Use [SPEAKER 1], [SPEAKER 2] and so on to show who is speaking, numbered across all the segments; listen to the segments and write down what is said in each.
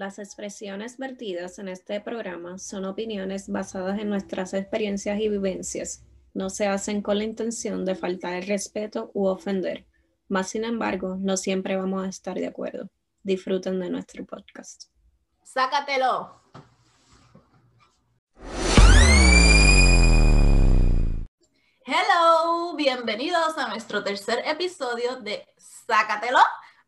[SPEAKER 1] Las expresiones vertidas en este programa son opiniones basadas en nuestras experiencias y vivencias. No se hacen con la intención de faltar el respeto u ofender. Más sin embargo, no siempre vamos a estar de acuerdo. Disfruten de nuestro podcast.
[SPEAKER 2] Sácatelo. Hello, bienvenidos a nuestro tercer episodio de Sácatelo.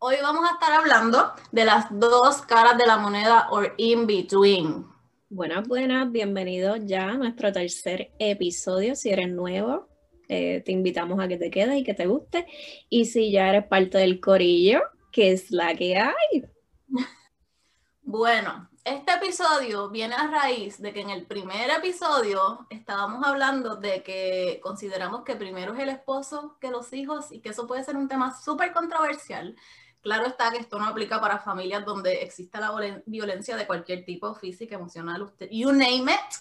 [SPEAKER 2] Hoy vamos a estar hablando de las dos caras de la moneda o in between.
[SPEAKER 1] Buenas, buenas, bienvenidos ya a nuestro tercer episodio. Si eres nuevo, eh, te invitamos a que te quedes y que te guste. Y si ya eres parte del corillo, que es la que hay.
[SPEAKER 2] Bueno, este episodio viene a raíz de que en el primer episodio estábamos hablando de que consideramos que primero es el esposo que los hijos y que eso puede ser un tema súper controversial. Claro está que esto no aplica para familias donde exista la violencia de cualquier tipo, física, emocional, usted, you name it.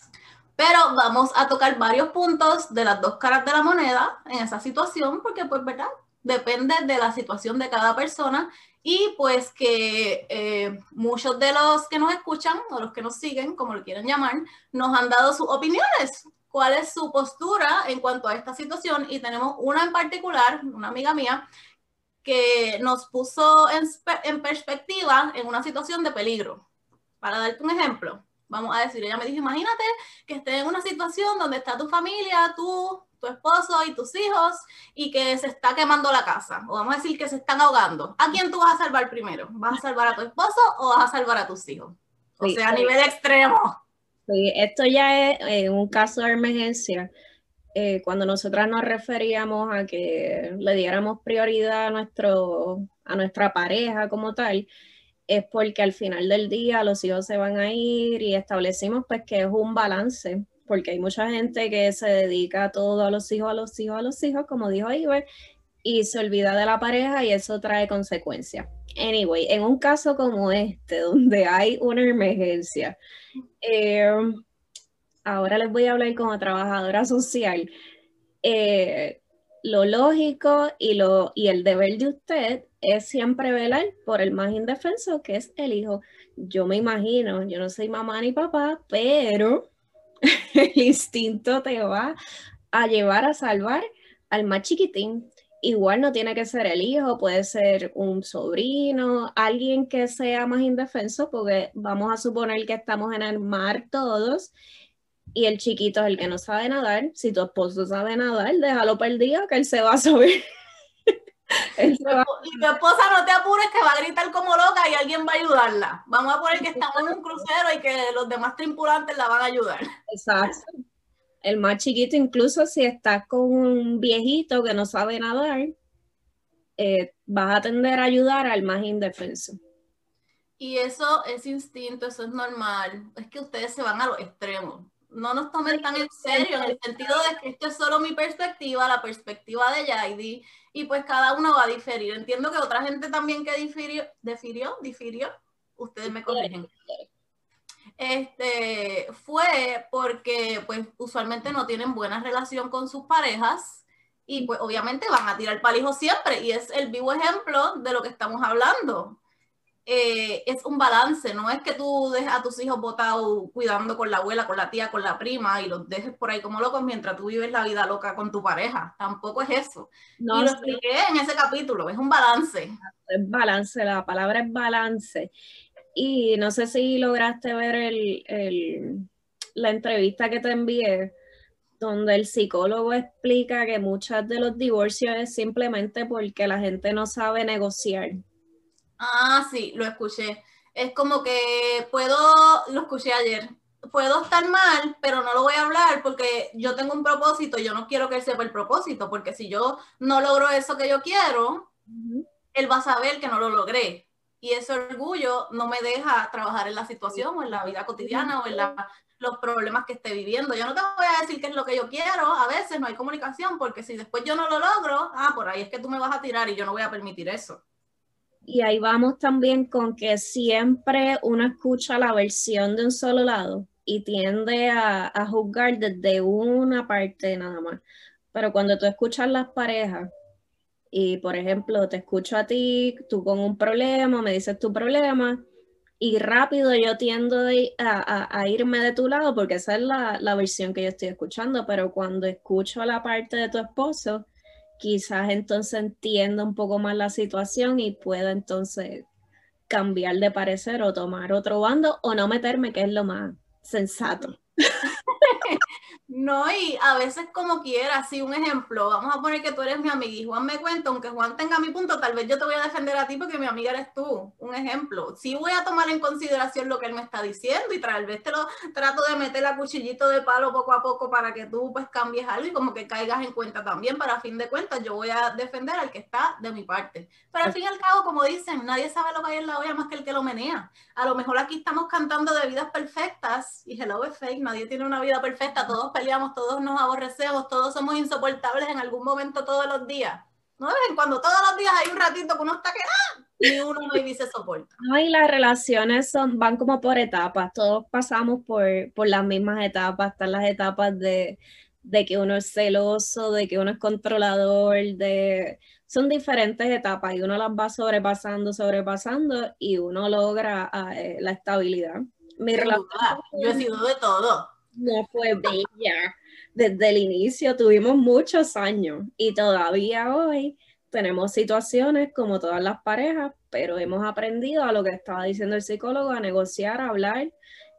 [SPEAKER 2] Pero vamos a tocar varios puntos de las dos caras de la moneda en esa situación, porque pues, ¿verdad? Depende de la situación de cada persona y pues que eh, muchos de los que nos escuchan o los que nos siguen, como lo quieran llamar, nos han dado sus opiniones, cuál es su postura en cuanto a esta situación y tenemos una en particular, una amiga mía, que nos puso en, perspectiva en una situación de peligro. Para darte un ejemplo, vamos a decir, ella me dijo, imagínate que estés en una situación donde está tu familia, tú, tu esposo y tus hijos y que se está quemando la casa, o vamos a decir que se están ahogando. ¿A quién tú vas a salvar primero? ¿Vas a salvar a tu esposo o vas a salvar a tus hijos? O sea, a nivel extremo.
[SPEAKER 1] Sí, esto ya es eh, un caso de emergencia eh, cuando nosotras nos referíamos a que le diéramos prioridad a, nuestro, a nuestra pareja como tal, es porque al final del día los hijos se van a ir y establecimos pues que es un balance, porque hay mucha gente que se dedica todo a los hijos, a los hijos, a los hijos, como dijo Iber, y se olvida de la pareja y eso trae consecuencias. Anyway, en un caso como este, donde hay una emergencia, eh, ahora les voy a hablar como trabajadora social, eh, lo lógico y, lo, y el deber de usted es siempre velar por el más indefenso, que es el hijo. Yo me imagino, yo no soy mamá ni papá, pero el instinto te va a llevar a salvar al más chiquitín. Igual no tiene que ser el hijo, puede ser un sobrino, alguien que sea más indefenso, porque vamos a suponer que estamos en el mar todos y el chiquito es el que no sabe nadar. Si tu esposo sabe nadar, déjalo perdido que él se va a subir.
[SPEAKER 2] Y tu esposa no te apures que va a gritar como loca y alguien va a ayudarla. Vamos a poner que estamos en un crucero y que los demás tripulantes la van a ayudar.
[SPEAKER 1] Exacto. El más chiquito, incluso si estás con un viejito que no sabe nadar, eh, vas a tender a ayudar al más indefenso.
[SPEAKER 2] Y eso es instinto, eso es normal. Es que ustedes se van a los extremos no nos tomen tan en serio en el sentido de que esto es solo mi perspectiva, la perspectiva de Yaidi, y pues cada uno va a diferir. Entiendo que otra gente también que difirió, difirió, difirió, ustedes me corrigen. Este fue porque pues usualmente no tienen buena relación con sus parejas y pues obviamente van a tirar palijo siempre y es el vivo ejemplo de lo que estamos hablando. Eh, es un balance, no es que tú dejes a tus hijos botados cuidando con la abuela, con la tía, con la prima y los dejes por ahí como locos mientras tú vives la vida loca con tu pareja. Tampoco es eso. No, y lo expliqué en ese capítulo, es un balance.
[SPEAKER 1] Es balance, la palabra es balance. Y no sé si lograste ver el, la entrevista que te envié, donde el psicólogo explica que muchos de los divorcios es simplemente porque la gente no sabe negociar
[SPEAKER 2] Ah, sí, lo escuché. Es como que puedo, lo escuché ayer, puedo estar mal, pero no lo voy a hablar porque yo tengo un propósito, yo no quiero que él sepa el propósito, porque si yo no logro eso que yo quiero, él va a saber que no lo logré. Y ese orgullo no me deja trabajar en la situación o en la vida cotidiana o en los problemas que esté viviendo. Yo no te voy a decir qué es lo que yo quiero, a veces no hay comunicación, porque si después yo no lo logro, ah, por ahí es que tú me vas a tirar y yo no voy a permitir eso.
[SPEAKER 1] Y ahí vamos también con que siempre uno escucha la versión de un solo lado y tiende a, juzgar desde una parte nada más. Pero cuando tú escuchas las parejas y, por ejemplo, te escucho a ti, tú con un problema, me dices tu problema, y rápido yo tiendo a, irme de tu lado porque esa es la, la, versión que yo estoy escuchando, pero cuando escucho la parte de tu esposo, quizás entonces entienda un poco más la situación y pueda entonces cambiar de parecer o tomar otro bando o no meterme, que es lo más sensato.
[SPEAKER 2] No, y a veces como quiera, así un ejemplo, vamos a poner que tú eres mi amiga y Juan me cuenta, aunque Juan tenga mi punto, tal vez yo te voy a defender a ti porque mi amiga eres tú, un ejemplo. Sí voy a tomar en consideración lo que él me está diciendo y tal vez te lo trato de meter a cuchillito de palo poco a poco para que tú pues cambies algo y como que caigas en cuenta también, para fin de cuentas yo voy a defender al que está de mi parte. Pero al fin y al cabo, como dicen, nadie sabe lo que hay en la olla más que el que lo menea. A lo mejor aquí estamos cantando de vidas perfectas y hello es fake, nadie tiene una vida perfecta, todos peleamos, todos nos aborrecemos, todos somos insoportables en algún momento todos los días. ¿No ven? Cuando todos los días hay un ratito que uno está que ¡ah! ni uno no y se soporta.
[SPEAKER 1] No, y las relaciones son, van como por etapas, todos pasamos por, por las mismas etapas, están las etapas de, de que uno es celoso, de que uno es controlador, de son diferentes etapas y uno las va sobrepasando, sobrepasando y uno logra ah, eh, la estabilidad.
[SPEAKER 2] Mi Yo he sido de todo
[SPEAKER 1] no fue bella. Desde el inicio tuvimos muchos años y todavía hoy tenemos situaciones como todas las parejas, pero hemos aprendido a lo que estaba diciendo el psicólogo, a negociar, a hablar,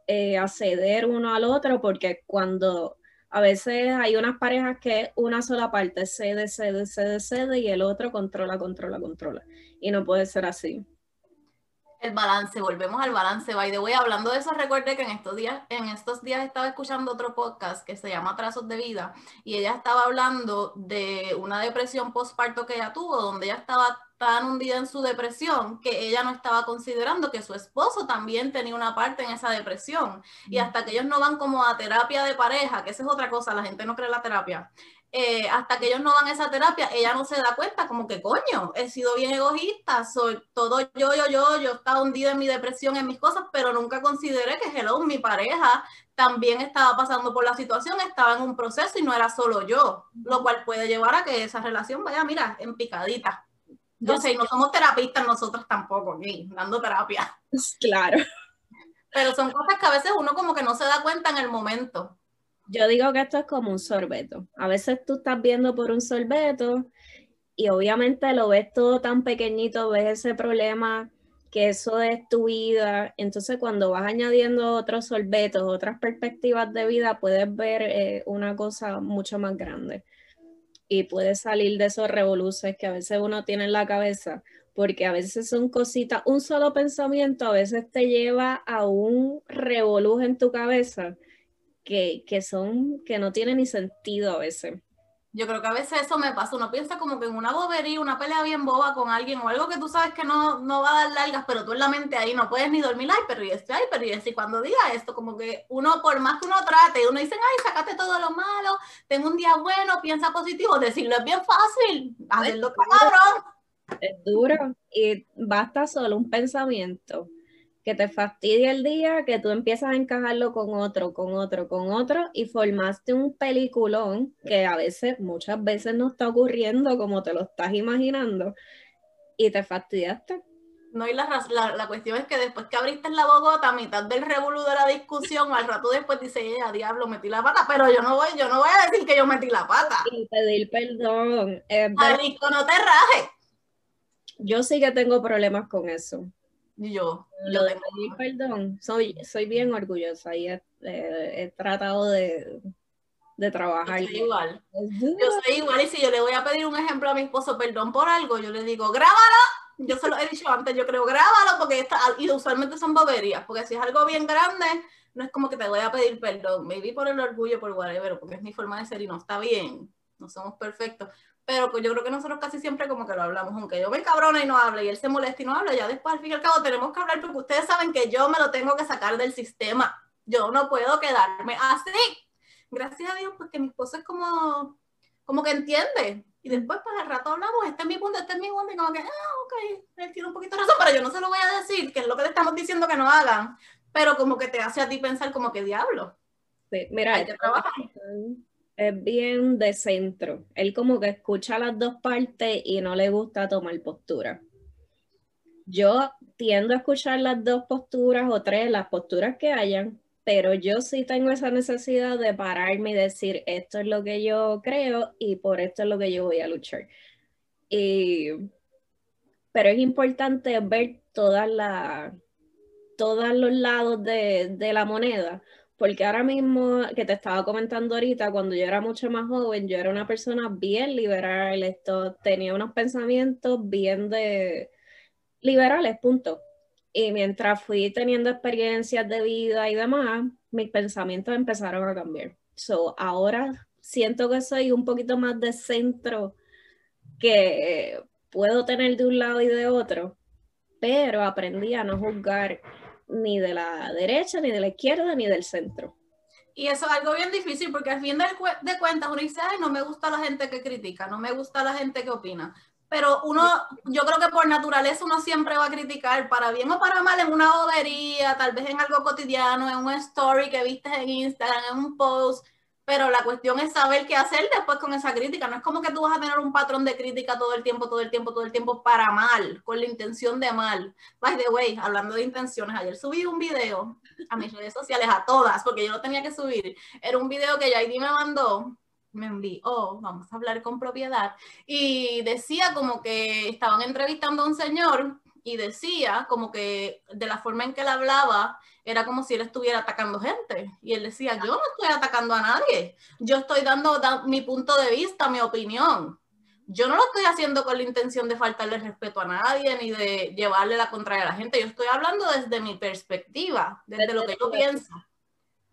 [SPEAKER 1] eh, a ceder uno al otro, porque cuando a veces hay unas parejas que una sola parte cede, cede, cede, cede y el otro controla, controla, controla. Y no puede ser así.
[SPEAKER 2] El balance, volvemos al balance. By the way, hablando de eso, recuerde que en estos días, en estos días estaba escuchando otro podcast que se llama Trazos de Vida y ella estaba hablando de una depresión postparto que ella tuvo, donde ella estaba tan hundida en su depresión que ella no estaba considerando que su esposo también tenía una parte en esa depresión. Y hasta que ellos no van como a terapia de pareja, que esa es otra cosa, la gente no cree la terapia, eh, hasta que ellos no van a esa terapia, ella no se da cuenta como que coño, he sido bien egoísta, soy todo yo, yo, yo, yo estaba hundida en mi depresión, en mis cosas, pero nunca consideré que hello, mi pareja también estaba pasando por la situación, estaba en un proceso y no era solo yo, lo cual puede llevar a que esa relación vaya, mira, en picadita. Yo sé, no somos terapistas nosotros tampoco aquí, dando terapia.
[SPEAKER 1] Claro.
[SPEAKER 2] Pero son cosas que a veces uno como que no se da cuenta en el momento.
[SPEAKER 1] Yo digo que esto es como un sorbeto. A veces tú estás viendo por un sorbeto y obviamente lo ves todo tan pequeñito, ves ese problema que eso es tu vida. Entonces cuando vas añadiendo otros sorbetos, otras perspectivas de vida, puedes ver eh, una cosa mucho más grande y puedes salir de esos revoluces que a veces uno tiene en la cabeza, porque a veces son cositas, un solo pensamiento a veces te lleva a un revoluz en tu cabeza que, que, son, que no tienen ni sentido a veces.
[SPEAKER 2] Yo creo que a veces eso me pasa, uno piensa como que en una bobería, una pelea bien boba con alguien o algo que tú sabes que no, no va a dar largas, pero tú en la mente ahí no puedes ni dormir, ay, pero y este, ay, pero y este, y cuando diga esto, como que uno, por más que uno trate, uno dice, ay, sacate todo lo malo, tengo un día bueno, piensa positivo, decirlo es bien fácil, hacerlo cabrón.
[SPEAKER 1] Es duro y basta solo un pensamiento que te fastidia el día, que tú empiezas a encajarlo con otro, con otro, con otro, y formaste un peliculón que a veces, muchas veces no está ocurriendo como te lo estás imaginando, y te fastidiaste.
[SPEAKER 2] No, y la, la, cuestión es que después que abriste la Bogotá, a mitad del revolú de la discusión, al rato después dice, ella, diablo, metí la pata, pero yo no voy, yo no voy a decir que yo metí la pata.
[SPEAKER 1] Y pedir perdón.
[SPEAKER 2] Marico, no te rajes.
[SPEAKER 1] Yo sí que tengo problemas con eso
[SPEAKER 2] yo,
[SPEAKER 1] lo de perdón, soy, soy bien orgullosa y he, tratado de, de trabajar.
[SPEAKER 2] Yo soy igual. Yo soy igual y si yo le voy a pedir un ejemplo a mi esposo, perdón por algo, yo le digo, grábalo. Yo se lo he dicho antes, yo creo, grábalo porque está, y usualmente son boberías, porque si es algo bien grande, no es como que te voy a pedir perdón, maybe por el orgullo, por whatever, porque es mi forma de ser y no está bien, no somos perfectos, pero pues yo creo que nosotros casi siempre como que lo hablamos, aunque yo me cabrona y no hable y él se molesta y no habla, ya después al fin y al cabo tenemos que hablar porque ustedes saben que yo me lo tengo que sacar del sistema, yo no puedo quedarme así. Gracias a Dios, pues que mi esposo es como, como que entiende. Y después, pues al rato hablamos, este es mi punto, este es mi punto, y como que, ah, ok, él tiene un poquito de razón, pero yo no se lo voy a decir, que es lo que le estamos diciendo que no hagan, pero como que te hace a ti pensar como que diablo.
[SPEAKER 1] Sí, mira, hay que trabajar es bien de centro. Él como que escucha las dos partes y no le gusta tomar postura. Yo tiendo a escuchar las dos posturas o tres, las posturas que hayan, pero yo sí tengo esa necesidad de pararme y decir, esto es lo que yo creo y por esto es lo que yo voy a luchar. pero es importante ver todas las todos los lados de, de, la moneda, porque ahora mismo que te estaba comentando ahorita, cuando yo era mucho más joven, yo era una persona bien liberal, esto, tenía unos pensamientos bien de liberales, punto. Y mientras fui teniendo experiencias de vida y demás, mis pensamientos empezaron a cambiar. So, ahora siento que soy un poquito más de centro que puedo tener de un lado y de otro, pero aprendí a no juzgar ni de la derecha, ni de la izquierda, ni del centro.
[SPEAKER 2] Y eso es algo bien difícil porque al fin de, de cuentas uno dice, ay, no me gusta la gente que critica, no me gusta la gente que opina pero uno, yo creo que por naturaleza uno siempre va a criticar, para bien o para mal, en una bobería, tal vez en algo cotidiano, en una story que viste en Instagram, en un post, pero la cuestión es saber qué hacer después con esa crítica. No es como que tú vas a tener un patrón de crítica todo el tiempo, todo el tiempo, todo el tiempo para mal, con la intención de mal. By the way, hablando de intenciones, ayer subí un video a mis redes sociales, a todas, porque yo lo tenía que subir. Era un video que Jaidi me mandó me envió, vamos a hablar con propiedad, y decía como que estaban entrevistando a un señor y decía como que de la forma en que él hablaba era como si él estuviera atacando gente. Y él decía, yo no estoy atacando a nadie, yo estoy dando mi punto de vista, mi opinión. Yo no lo estoy haciendo con la intención de faltarle respeto a nadie ni de llevarle la contraria a la gente. Yo estoy hablando desde mi perspectiva, desde lo que yo pienso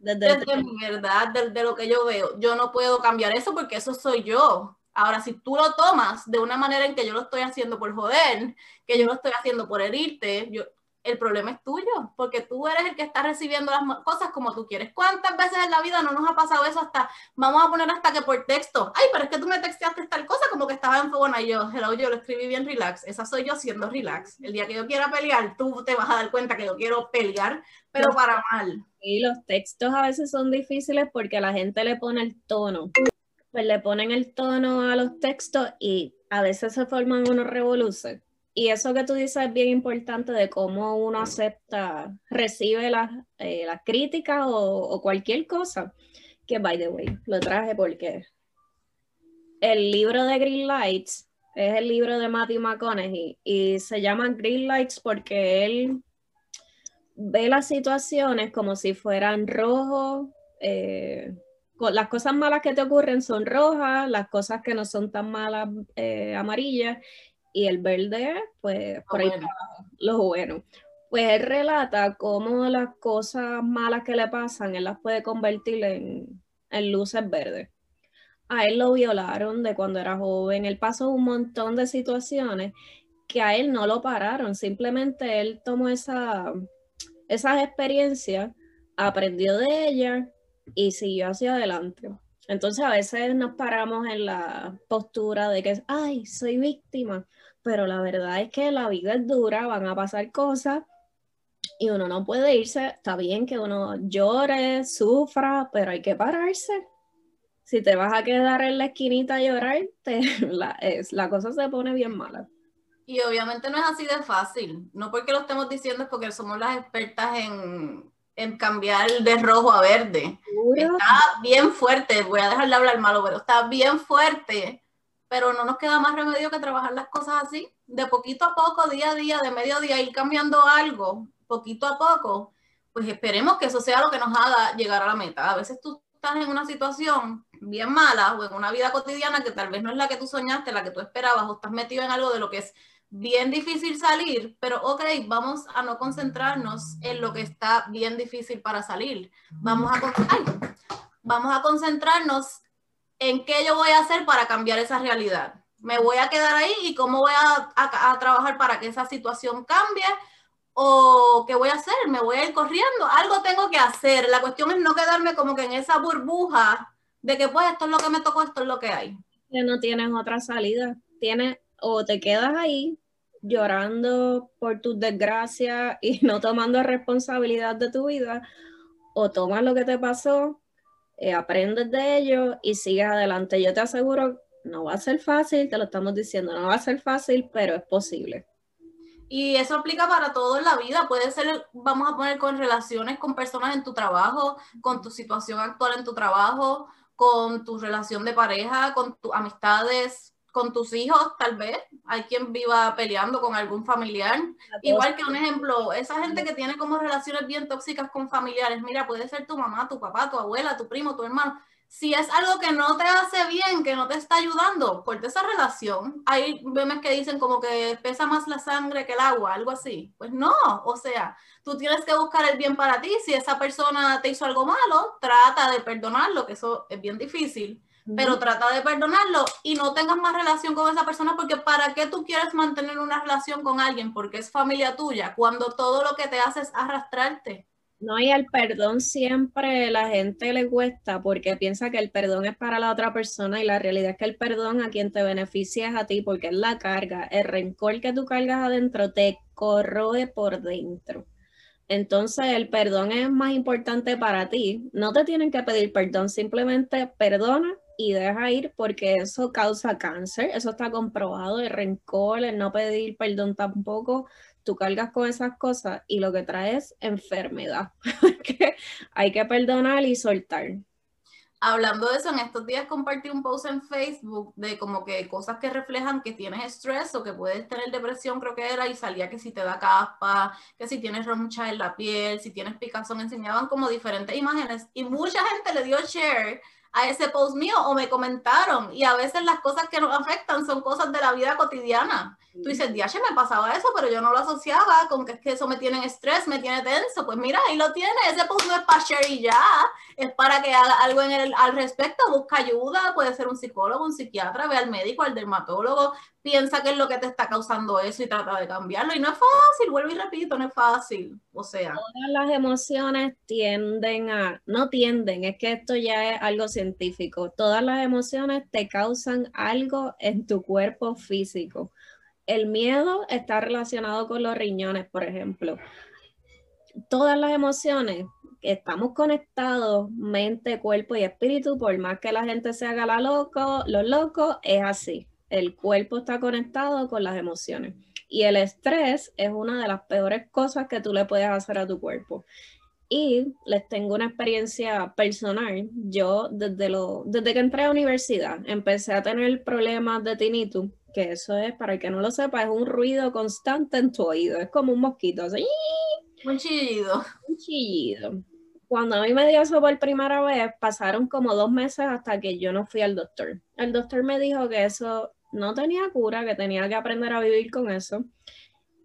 [SPEAKER 2] desde, mi verdad, desde lo que yo veo. Yo no puedo cambiar eso porque eso soy yo. Ahora, si tú lo tomas de una manera en que yo lo estoy haciendo por joder, que yo lo estoy haciendo por herirte, yo, el problema es tuyo, porque tú eres el que está recibiendo las cosas como tú quieres. ¿Cuántas veces en la vida no nos ha pasado eso hasta, vamos a poner hasta que por texto, ay, pero es que tú me texteaste tal cosa como que estaba en fuego, y yo, hello, yo lo escribí bien relax, esa soy yo siendo relax. El día que yo quiera pelear, tú te vas a dar cuenta que yo quiero pelear, pero para mal.
[SPEAKER 1] Y los textos a veces son difíciles porque la gente le pone el tono. Pues le ponen el tono a los textos y a veces se forman unos revoluciones y eso que tú dices es bien importante de cómo uno acepta, recibe las, eh, críticas o, cualquier cosa. Que, by the way, lo traje porque el libro de Green Lights es el libro de Matthew McConaughey y se llama Green Lights porque él ve las situaciones como si fueran rojos. Eh, las cosas malas que te ocurren son rojas, las cosas que no son tan malas eh, amarillas y el verde, pues por ahí lo bueno. Pues él relata cómo las cosas malas que le pasan, él las puede convertir en, en luces verdes. A él lo violaron de cuando era joven, él pasó un montón de situaciones que a él no lo pararon, simplemente él tomó esa, esas experiencias, aprendió de ellas y siguió hacia adelante. Entonces a veces nos paramos en la postura de que, ay, soy víctima, pero la verdad es que la vida es dura, van a pasar cosas y uno no puede irse. Está bien que uno llore, sufra, pero hay que pararse. Si te vas a quedar en la esquinita a llorar, la, la cosa se pone bien mala.
[SPEAKER 2] Y obviamente no es así de fácil. No porque lo estemos diciendo, es porque somos las expertas en, en cambiar de rojo a verde. Está bien fuerte, voy a dejar de hablar malo, pero está bien fuerte pero no nos queda más remedio que trabajar las cosas así, de poquito a poco, día a día, de medio día, ir cambiando algo, poquito a poco, pues esperemos que eso sea lo que nos haga llegar a la meta. A veces tú estás en una situación bien mala o en una vida cotidiana que tal vez no es la que tú soñaste, la que tú esperabas, o estás metido en algo de lo que es bien difícil salir, pero ok, vamos a no concentrarnos en lo que está bien difícil para salir. Vamos a, vamos a concentrarnos en qué yo voy a hacer para cambiar esa realidad. Me voy a quedar ahí y cómo voy a, trabajar para que esa situación cambie o qué voy a hacer, me voy a ir corriendo, algo tengo que hacer. La cuestión es no quedarme como que en esa burbuja de que pues esto es lo que me tocó, esto es lo que hay.
[SPEAKER 1] No tienes otra salida, tienes o te quedas ahí llorando por tus desgracias y no tomando responsabilidad de tu vida, o tomas lo que te pasó eh, aprendes de ello y sigues adelante. Yo te aseguro, no va a ser fácil, te lo estamos diciendo, no va a ser fácil, pero es posible.
[SPEAKER 2] Y eso aplica para todo en la vida. Puede ser, vamos a poner con relaciones con personas en tu trabajo, con tu situación actual en tu trabajo, con tu relación de pareja, con tus amistades, con tus hijos, tal vez. Hay quien viva peleando con algún familiar. Igual que un ejemplo, esa gente que tiene como relaciones bien tóxicas con familiares, mira, puede ser tu mamá, tu papá, tu abuela, tu primo, tu hermano si es algo que no te hace bien, que no te está ayudando, corta esa relación. Hay memes que dicen como que pesa más la sangre que el agua, algo así. Pues no, o sea, tú tienes que buscar el bien para ti. Si esa persona te hizo algo malo, trata de perdonarlo, que eso es bien difícil, pero trata de perdonarlo y no tengas más relación con esa persona porque ¿para qué tú quieres mantener una relación con alguien? Porque es familia tuya, cuando todo lo que te hace es arrastrarte.
[SPEAKER 1] No, y el perdón siempre la gente le cuesta porque piensa que el perdón es para la otra persona y la realidad es que el perdón a quien te beneficia es a ti porque es la carga. El rencor que tú cargas adentro te corroe por dentro. Entonces el perdón es más importante para ti. No te tienen que pedir perdón, simplemente perdona y deja ir porque eso causa cáncer. Eso está comprobado. El rencor, el no pedir perdón tampoco tú cargas con esas cosas y lo que trae es enfermedad. hay que perdonar y soltar.
[SPEAKER 2] Hablando de eso, en estos días compartí un post en Facebook de como que cosas que reflejan que tienes estrés o que puedes tener depresión, creo que era, y salía que si te da caspa, que si tienes roncha en la piel, si tienes picazón, enseñaban como diferentes imágenes y mucha gente le dio share a ese post mío o me comentaron y a veces las cosas que nos afectan son cosas de la vida cotidiana. Tú dices, diache, me pasaba eso, pero yo no lo asociaba con que es que eso me tiene estrés, me tiene tenso. Pues mira, ahí lo tiene. Ese post es para share y ya. Es para que haga algo en el, al respecto, busca ayuda. Puede ser un psicólogo, un psiquiatra, ve al médico, al dermatólogo. Piensa qué es lo que te está causando eso y trata de cambiarlo. Y no es fácil, vuelvo y repito, no es fácil. O sea.
[SPEAKER 1] Todas las emociones tienden a, no tienden, es que esto ya es algo científico. Todas las emociones te causan algo en tu cuerpo físico el miedo está relacionado con los riñones, por ejemplo. Todas las emociones, estamos conectados, mente, cuerpo y espíritu, por más que la gente se haga la loco, lo loco, es así. El cuerpo está conectado con las emociones. Y el estrés es una de las peores cosas que tú le puedes hacer a tu cuerpo. Y les tengo una experiencia personal. Yo desde, lo, desde que entré a universidad empecé a tener problemas de tinnitus que eso es, para el que no lo sepa, es un ruido constante en tu oído, es como un mosquito, así.
[SPEAKER 2] Un chillido.
[SPEAKER 1] Un chillido. Cuando a mí me dio eso por primera vez, pasaron como dos meses hasta que yo no fui al doctor. El doctor me dijo que eso no tenía cura, que tenía que aprender a vivir con eso.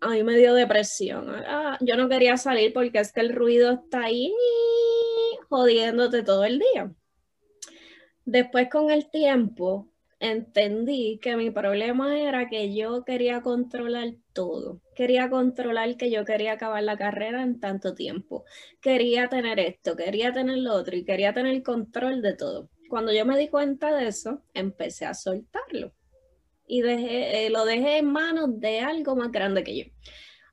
[SPEAKER 1] A mí me dio depresión. Ah, yo no quería salir porque es que el ruido está ahí jodiéndote todo el día. Después con el tiempo, entendí que mi problema era que yo quería controlar todo. Quería controlar que yo quería acabar la carrera en tanto tiempo. Quería tener esto, quería tener lo otro y quería tener control de todo. Cuando yo me di cuenta de eso, empecé a soltarlo y dejé, eh, lo dejé en manos de algo más grande que yo.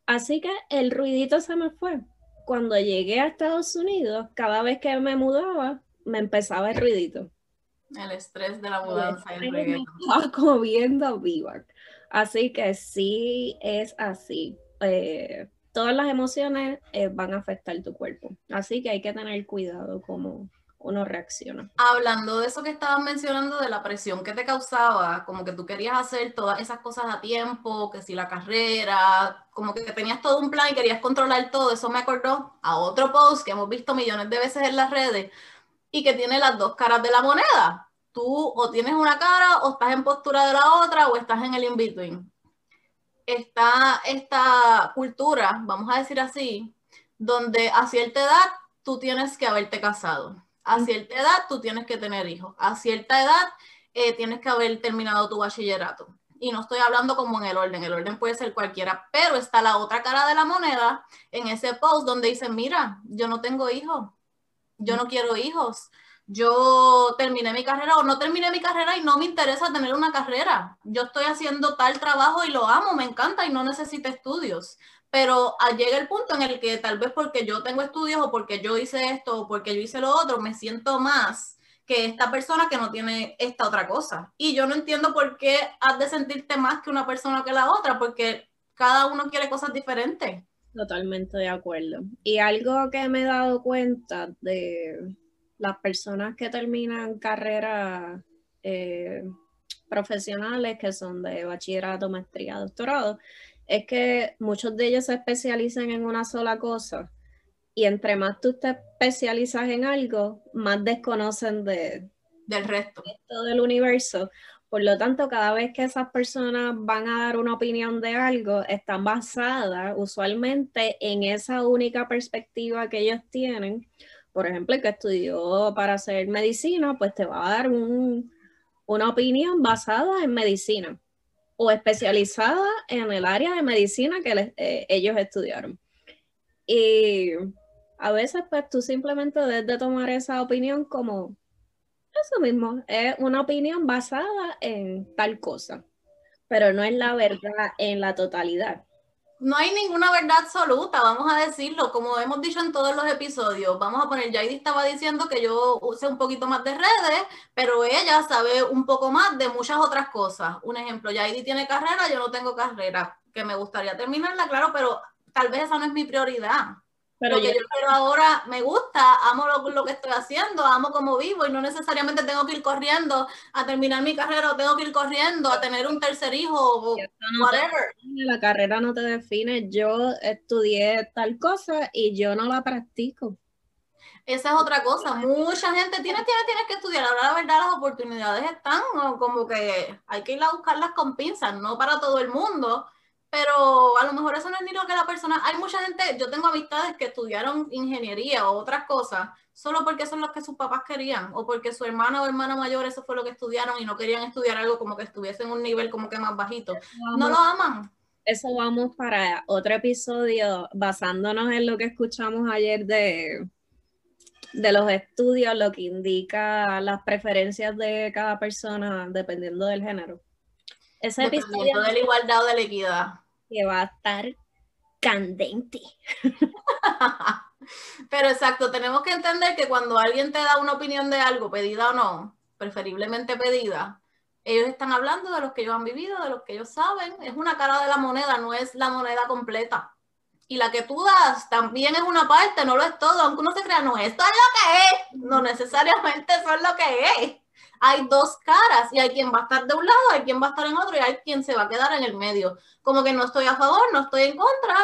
[SPEAKER 1] Así que el ruidito se me fue. Cuando llegué a Estados Unidos, cada vez que me mudaba, me empezaba el ruidito
[SPEAKER 2] el estrés de la mudanza y el reggaetón.
[SPEAKER 1] comiendo viva. Así que sí es así. Eh, todas las emociones eh, van a afectar tu cuerpo. Así que hay que tener cuidado como uno reacciona.
[SPEAKER 2] Hablando de eso que estabas mencionando, de la presión que te causaba, como que tú querías hacer todas esas cosas a tiempo, que si la carrera, como que tenías todo un plan y querías controlar todo, eso me acordó a otro post que hemos visto millones de veces en las redes, y que tiene las dos caras de la moneda. Tú o tienes una cara o estás en postura de la otra o estás en el in-between. Está esta cultura, vamos a decir así, donde a cierta edad tú tienes que haberte casado. A cierta edad tú tienes que tener hijos. A cierta edad eh, tienes que haber terminado tu bachillerato. Y no estoy hablando como en el orden, el orden puede ser cualquiera, pero está la otra cara de la moneda en ese post donde dicen, mira, yo no tengo hijos, yo no quiero hijos, yo terminé mi carrera o no terminé mi carrera y no me interesa tener una carrera. Yo estoy haciendo tal trabajo y lo amo, me encanta y no necesito estudios. Pero llega el punto en el que tal vez porque yo tengo estudios o porque yo hice esto o porque yo hice lo otro, me siento más que esta persona que no tiene esta otra cosa. Y yo no entiendo por qué has de sentirte más que una persona que la otra, porque cada uno quiere cosas diferentes.
[SPEAKER 1] Totalmente de acuerdo. Y algo que me he dado cuenta de las personas que terminan carreras eh, profesionales, que son de bachillerato, maestría, doctorado, es que muchos de ellos se especializan en una sola cosa. Y entre más tú te especializas en algo, más desconocen de,
[SPEAKER 2] del resto.
[SPEAKER 1] del universo. Por lo tanto, cada vez que esas personas van a dar una opinión de algo, están basadas usualmente en esa única perspectiva que ellos tienen. Por ejemplo, el que estudió para hacer medicina, pues te va a dar una opinión basada en medicina o especializada en el área de medicina que eh, ellos estudiaron. Y a veces, pues tú simplemente debes de tomar esa opinión como eso mismo, es una opinión basada en tal cosa, pero no es la verdad en la totalidad.
[SPEAKER 2] No hay ninguna verdad absoluta, vamos a decirlo, como hemos dicho en todos los episodios. Vamos a poner, Jaidi estaba diciendo que yo use un poquito más de redes, pero ella sabe un poco más de muchas otras cosas. Un ejemplo, Jaidi tiene carrera, yo no tengo carrera, que me gustaría terminarla, claro, pero tal vez esa no es mi prioridad. Pero yo, ahora me gusta, amo lo, que estoy haciendo, amo cómo vivo y no necesariamente tengo que ir corriendo a terminar mi carrera o tengo que ir corriendo a tener un tercer hijo o whatever.
[SPEAKER 1] la carrera no te define. Yo estudié tal cosa y yo no la practico.
[SPEAKER 2] Esa es otra cosa. Mucha gente tiene, tiene, tiene que estudiar. Ahora la verdad las oportunidades están como que hay que ir a buscarlas con pinzas, no para todo el mundo pero a lo mejor eso no es ni lo que la persona, hay mucha gente, yo tengo amistades que estudiaron ingeniería o otras cosas, solo porque son los que sus papás querían, o porque su hermana o hermana mayor eso fue lo que estudiaron y no querían estudiar algo como que estuviese en un nivel como que más bajito. no lo aman.
[SPEAKER 1] Eso vamos para otro episodio basándonos en lo que escuchamos ayer de, de los estudios, lo que indica las preferencias de cada persona dependiendo del género.
[SPEAKER 2] Ese episodio de la igualdad o de la equidad
[SPEAKER 1] que va a estar candente.
[SPEAKER 2] Pero exacto, tenemos que entender que cuando alguien te da una opinión de algo, pedida o no, preferiblemente pedida, ellos están hablando de los que ellos han vivido, de los que ellos saben. Es una cara de la moneda, no es la moneda completa. Y la que tú das también es una parte, no lo es todo. Aunque uno se crea, no, esto es lo que es. No necesariamente eso es lo que es hay dos caras y hay quien va a estar de un lado, hay quien va a estar en otro y hay quien se va a quedar en el medio. Como que no estoy a favor, no estoy en contra,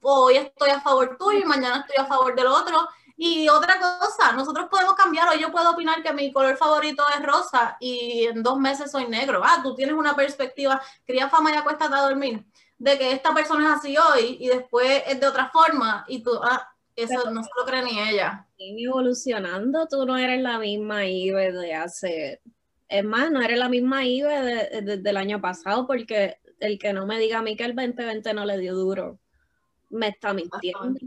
[SPEAKER 2] hoy estoy a favor tuyo y mañana estoy a favor del otro. Y otra cosa, nosotros podemos cambiar, hoy yo puedo opinar que mi color favorito es rosa y en dos meses soy negro. Ah, tú tienes una perspectiva, cría fama y acuéstate a dormir, de que esta persona es así hoy y después es de otra forma y tú, ah, eso no se lo cree ni ella.
[SPEAKER 1] Evolucionando, tú no eres la misma Ive de hace. Es más, no eres la misma Ive desde de, el año pasado, porque el que no me diga a mí que el 2020 no le dio duro, me está mintiendo.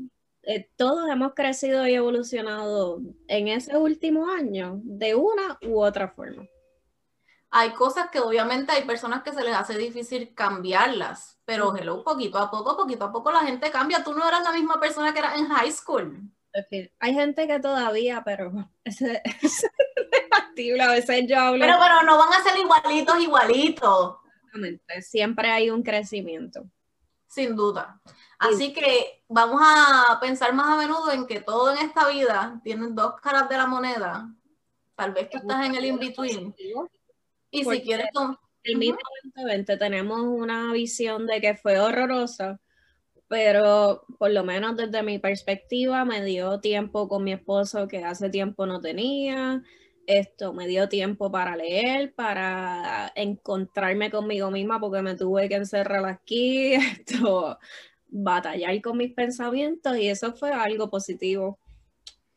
[SPEAKER 1] Eh, todos hemos crecido y evolucionado en ese último año de una u otra forma
[SPEAKER 2] hay cosas que obviamente hay personas que se les hace difícil cambiarlas, pero hello, poquito a poco, poquito a poco la gente cambia. Tú no eras la misma persona que era en high school.
[SPEAKER 1] Hay gente que todavía, pero es, factible. A veces yo hablo.
[SPEAKER 2] Pero, pero no van a ser igualitos, igualitos.
[SPEAKER 1] Exactamente. Siempre hay un crecimiento.
[SPEAKER 2] Sin duda. Así que vamos a pensar más a menudo en que todo en esta vida tiene dos caras de la moneda. Tal vez tú estás en el in-between y si quieres...
[SPEAKER 1] El mismo 2020 tenemos una visión de que fue horrorosa, pero por lo menos desde mi perspectiva me dio tiempo con mi esposo que hace tiempo no tenía, esto me dio tiempo para leer, para encontrarme conmigo misma porque me tuve que encerrar aquí, esto, batallar con mis pensamientos y eso fue algo positivo.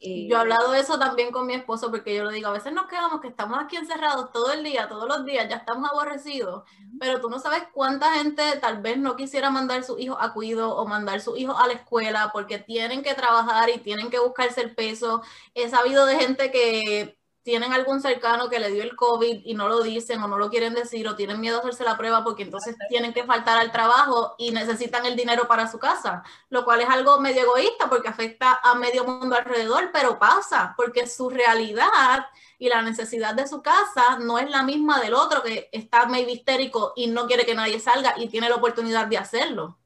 [SPEAKER 2] Yo he hablado de eso también con mi esposo porque yo le digo, a veces nos quedamos que estamos aquí encerrados todo el día, todos los días, ya estamos aborrecidos, pero tú no sabes cuánta gente tal vez no quisiera mandar su hijo a cuido o mandar su hijo a la escuela porque tienen que trabajar y tienen que buscarse el peso. He sabido de gente que tienen algún cercano que le dio el COVID y no lo dicen o no lo quieren decir o tienen miedo a hacerse la prueba porque entonces tienen que faltar al trabajo y necesitan el dinero para su casa, lo cual es algo medio egoísta porque afecta a medio mundo alrededor, pero pasa porque su realidad y la necesidad de su casa no es la misma del otro que está medio histérico y no quiere que nadie salga y tiene la oportunidad de hacerlo.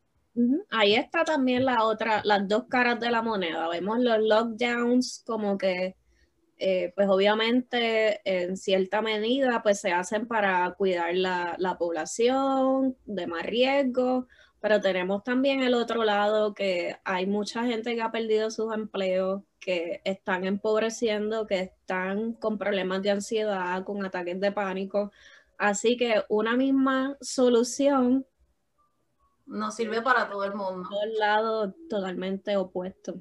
[SPEAKER 1] Ahí está también la otra, las dos caras de la moneda. Vemos los lockdowns como que, eh, pues obviamente en cierta medida, pues se hacen para cuidar la, la población de más riesgo, pero tenemos también el otro lado que hay mucha gente que ha perdido sus empleos, que están empobreciendo, que están con problemas de ansiedad, con ataques de pánico. Así que una misma solución
[SPEAKER 2] no sirve para todo el mundo.
[SPEAKER 1] Dos lados totalmente opuestos.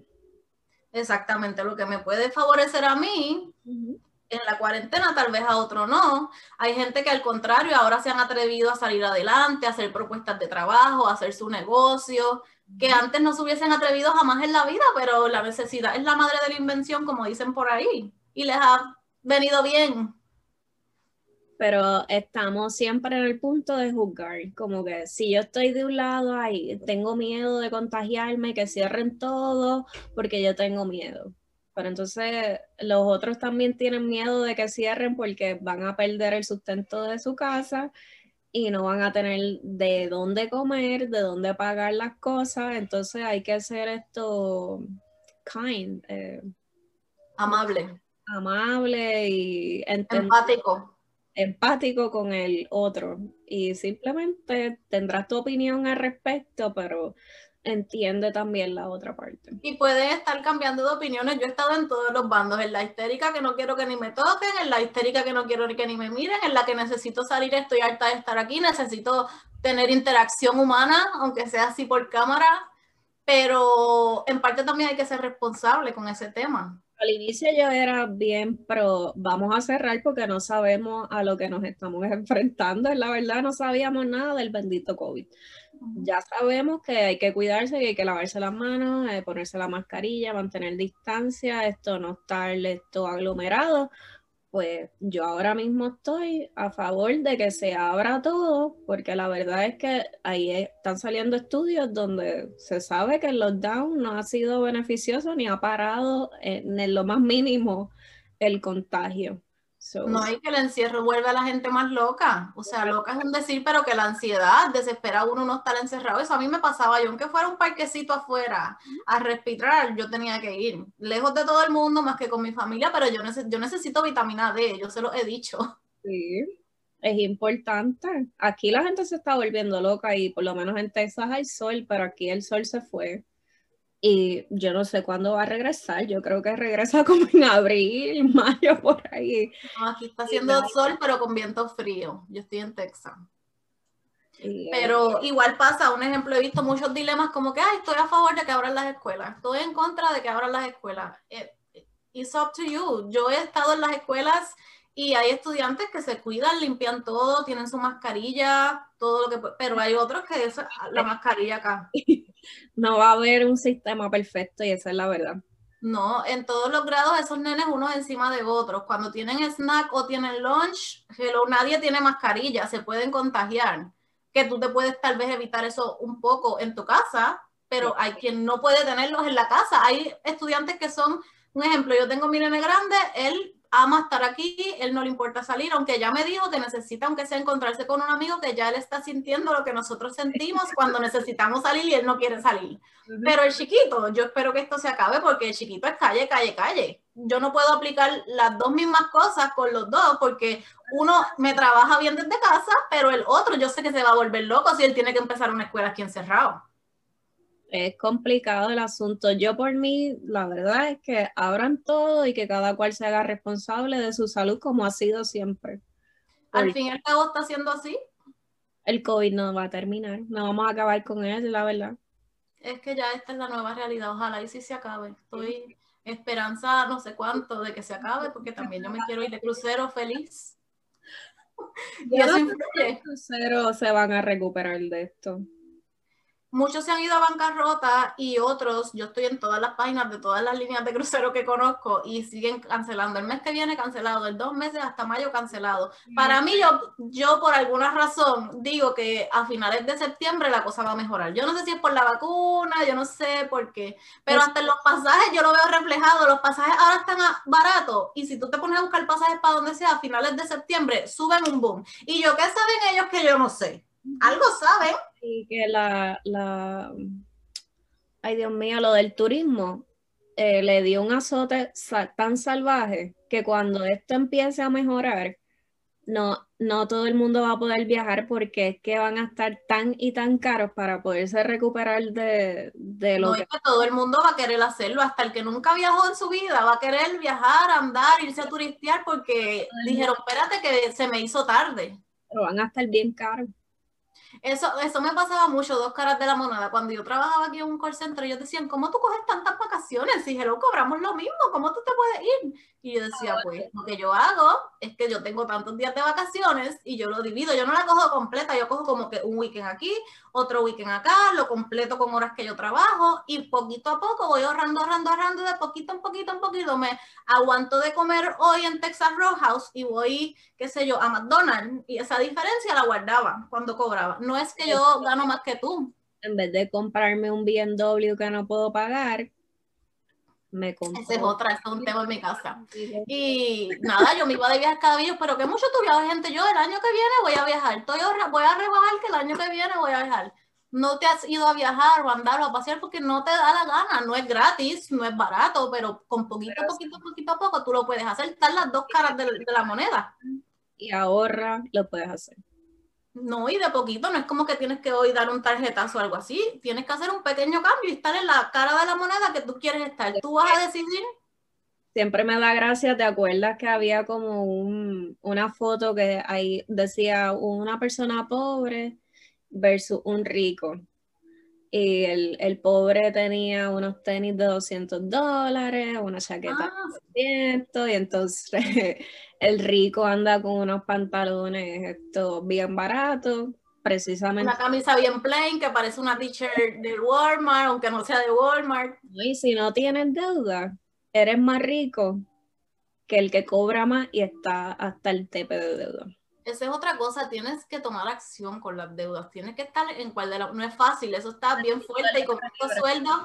[SPEAKER 2] Exactamente, lo que me puede favorecer a mí en la cuarentena, tal vez a otro no. Hay gente que al contrario ahora se han atrevido a salir adelante, a hacer propuestas de trabajo, a hacer su negocio, que antes no se hubiesen atrevido jamás en la vida, pero la necesidad es la madre de la invención, como dicen por ahí, y les ha venido bien.
[SPEAKER 1] Pero estamos siempre en el punto de juzgar, como que si yo estoy de un lado ahí, tengo miedo de contagiarme, que cierren todo, porque yo tengo miedo pero entonces los otros también tienen miedo de que cierren porque van a perder el sustento de su casa y no van a tener de dónde comer, de dónde pagar las cosas. Entonces hay que hacer esto kind. Eh,
[SPEAKER 2] amable.
[SPEAKER 1] Amable y
[SPEAKER 2] empático.
[SPEAKER 1] Empático con el otro. Y simplemente tendrás tu opinión al respecto, pero entiende también la otra parte.
[SPEAKER 2] Y pueden estar cambiando de opiniones. Yo he estado en todos los bandos, en la histérica que no quiero que ni me toquen, en la histérica que no quiero que ni me miren, en la que necesito salir, estoy harta de estar aquí, necesito tener interacción humana, aunque sea así por cámara, pero en parte también hay que ser responsable con ese tema.
[SPEAKER 1] Al inicio yo era bien, pero vamos a cerrar porque no sabemos a lo que nos estamos enfrentando. La verdad, no sabíamos nada del bendito COVID ya sabemos que hay que cuidarse, que hay que lavarse las manos, eh, ponerse la mascarilla, mantener distancia, esto no estar esto aglomerado. Pues yo ahora mismo estoy a favor de que se abra todo, porque la verdad es que ahí están saliendo estudios donde se sabe que el lockdown no ha sido beneficioso ni ha parado en lo más mínimo el contagio
[SPEAKER 2] no hay que el encierro vuelve a la gente más loca. O sea, loca es un decir, pero que la ansiedad desespera a uno no estar encerrado. Eso a mí me pasaba. Yo, aunque fuera un parquecito afuera a respirar, yo tenía que ir lejos de todo el mundo, más que con mi familia, pero yo, yo necesito vitamina D, yo se lo he dicho.
[SPEAKER 1] Sí, es importante. Aquí la gente se está volviendo loca y por lo menos en Texas hay sol, pero aquí el sol se fue. Y yo no sé cuándo va a regresar. Yo creo que regresa como en abril, mayo, por ahí.
[SPEAKER 2] aquí está haciendo sol, pero con viento frío. Yo estoy en Texas. Pero igual pasa, un ejemplo, he visto muchos dilemas como que, ay, estoy a favor de que abran las escuelas, estoy en contra de que abran las escuelas. Eh, it's up to you. Yo he estado en las escuelas y hay estudiantes que se cuidan, limpian todo, tienen su mascarilla, todo lo que pero hay otros que es la mascarilla acá.
[SPEAKER 1] no va a haber un sistema perfecto y esa es la verdad.
[SPEAKER 2] No, en todos los grados esos nenes unos encima de otros. Cuando tienen snack o tienen lunch, hello, nadie tiene mascarilla, se pueden contagiar. Que tú te puedes tal vez evitar eso un poco en tu casa, pero hay quien no puede tenerlos en la casa. Hay estudiantes que son, un ejemplo, yo tengo mi nene grande, él ama estar aquí, él no le importa salir, aunque ya me dijo que necesita, aunque sea encontrarse con un amigo, que ya él está sintiendo lo que nosotros sentimos cuando necesitamos salir y él no quiere salir. Pero el chiquito, yo espero que esto se acabe porque el chiquito es calle, calle, calle. Yo no puedo aplicar las dos mismas cosas con los dos porque uno me trabaja bien desde casa, pero el otro yo sé que se va a volver loco si él tiene que empezar una escuela aquí encerrado
[SPEAKER 1] es complicado el asunto. Yo por mí, la verdad es que abran todo y que cada cual se haga responsable de su salud como ha sido siempre.
[SPEAKER 2] Al fin y al cabo está siendo así.
[SPEAKER 1] El COVID no va a terminar, no vamos a acabar con él, la verdad.
[SPEAKER 2] Es que ya esta es la nueva realidad, ojalá y sí se acabe. Estoy esperanza no sé cuánto de que se acabe, porque también yo me quiero ir de crucero feliz.
[SPEAKER 1] y eso influye. cruceros se van a recuperar de esto
[SPEAKER 2] muchos se han ido a bancarrota y otros, yo estoy en todas las páginas de todas las líneas de crucero que conozco y siguen cancelando. El mes que viene cancelado, el dos meses hasta mayo cancelado. Para mí, yo, yo por alguna razón digo que a finales de septiembre la cosa va a mejorar. Yo no sé si es por la vacuna, yo no sé por qué, pero hasta en los pasajes yo lo veo reflejado. Los pasajes ahora están baratos y si tú te pones a buscar pasajes para donde sea a finales de septiembre, suben un boom. Y yo, ¿qué saben ellos que yo no sé? Algo saben
[SPEAKER 1] Y que la, la, ay Dios mío, lo del turismo eh, le dio un azote tan salvaje que cuando esto empiece a mejorar, no, no todo el mundo va a poder viajar porque es que van a estar tan y tan caros para poderse recuperar de, de lo
[SPEAKER 2] no,
[SPEAKER 1] que...
[SPEAKER 2] Es que todo el mundo va a querer hacerlo, hasta el que nunca viajó en su vida va a querer viajar, andar, irse a turistear porque dijeron, espérate que se me hizo tarde.
[SPEAKER 1] Pero van a estar bien caros.
[SPEAKER 2] Eso, eso me pasaba mucho, dos caras de la moneda. Cuando yo trabajaba aquí en un call center, ellos decían, ¿cómo tú coges tantas vacaciones? Y lo cobramos lo mismo, ¿cómo tú te puedes ir? Y yo decía, pues lo que yo hago es que yo tengo tantos días de vacaciones y yo lo divido. Yo no la cojo completa, yo cojo como que un weekend aquí, otro weekend acá, lo completo con horas que yo trabajo y poquito a poco voy ahorrando, ahorrando, ahorrando, de poquito en poquito en poquito. Me aguanto de comer hoy en Texas Roadhouse y voy, qué sé yo, a McDonald's y esa diferencia la guardaba cuando cobraba. No es que yo gano más que tú.
[SPEAKER 1] En vez de comprarme un BMW que no puedo pagar, me compro.
[SPEAKER 2] Esa es otra, es un tema en mi casa. Y nada, yo me iba de viajar cada día, pero que mucho tú viajas, gente. Yo el año que viene voy a viajar. Estoy, voy a rebajar que el año que viene voy a viajar. No te has ido a viajar o a andar o a pasear porque no te da la gana. No es gratis, no es barato, pero con poquito, poquito, poquito a poco tú lo puedes hacer. Están las dos caras de, de la moneda.
[SPEAKER 1] Y ahorra, lo puedes hacer.
[SPEAKER 2] No, y de poquito, no es como que tienes que hoy dar un tarjetazo o algo así. Tienes que hacer un pequeño cambio y estar en la cara de la moneda que tú quieres estar. Tú vas a decidir.
[SPEAKER 1] Siempre me da gracia, ¿te acuerdas que había como un, una foto que ahí decía una persona pobre versus un rico? Y el, el pobre tenía unos tenis de 200 dólares, una chaqueta
[SPEAKER 2] Ah,
[SPEAKER 1] de 200, y entonces el rico anda con unos pantalones estos bien baratos, precisamente.
[SPEAKER 2] Una camisa bien plain que parece una t-shirt de Walmart, aunque no sea de Walmart.
[SPEAKER 1] Y si no tienes deuda, eres más rico que el que cobra más y está hasta el tepe de deuda.
[SPEAKER 2] Esa es otra cosa, tienes que tomar acción con las deudas, tienes que estar en cual de la... No es fácil, eso está bien fuerte y con estos sueldos.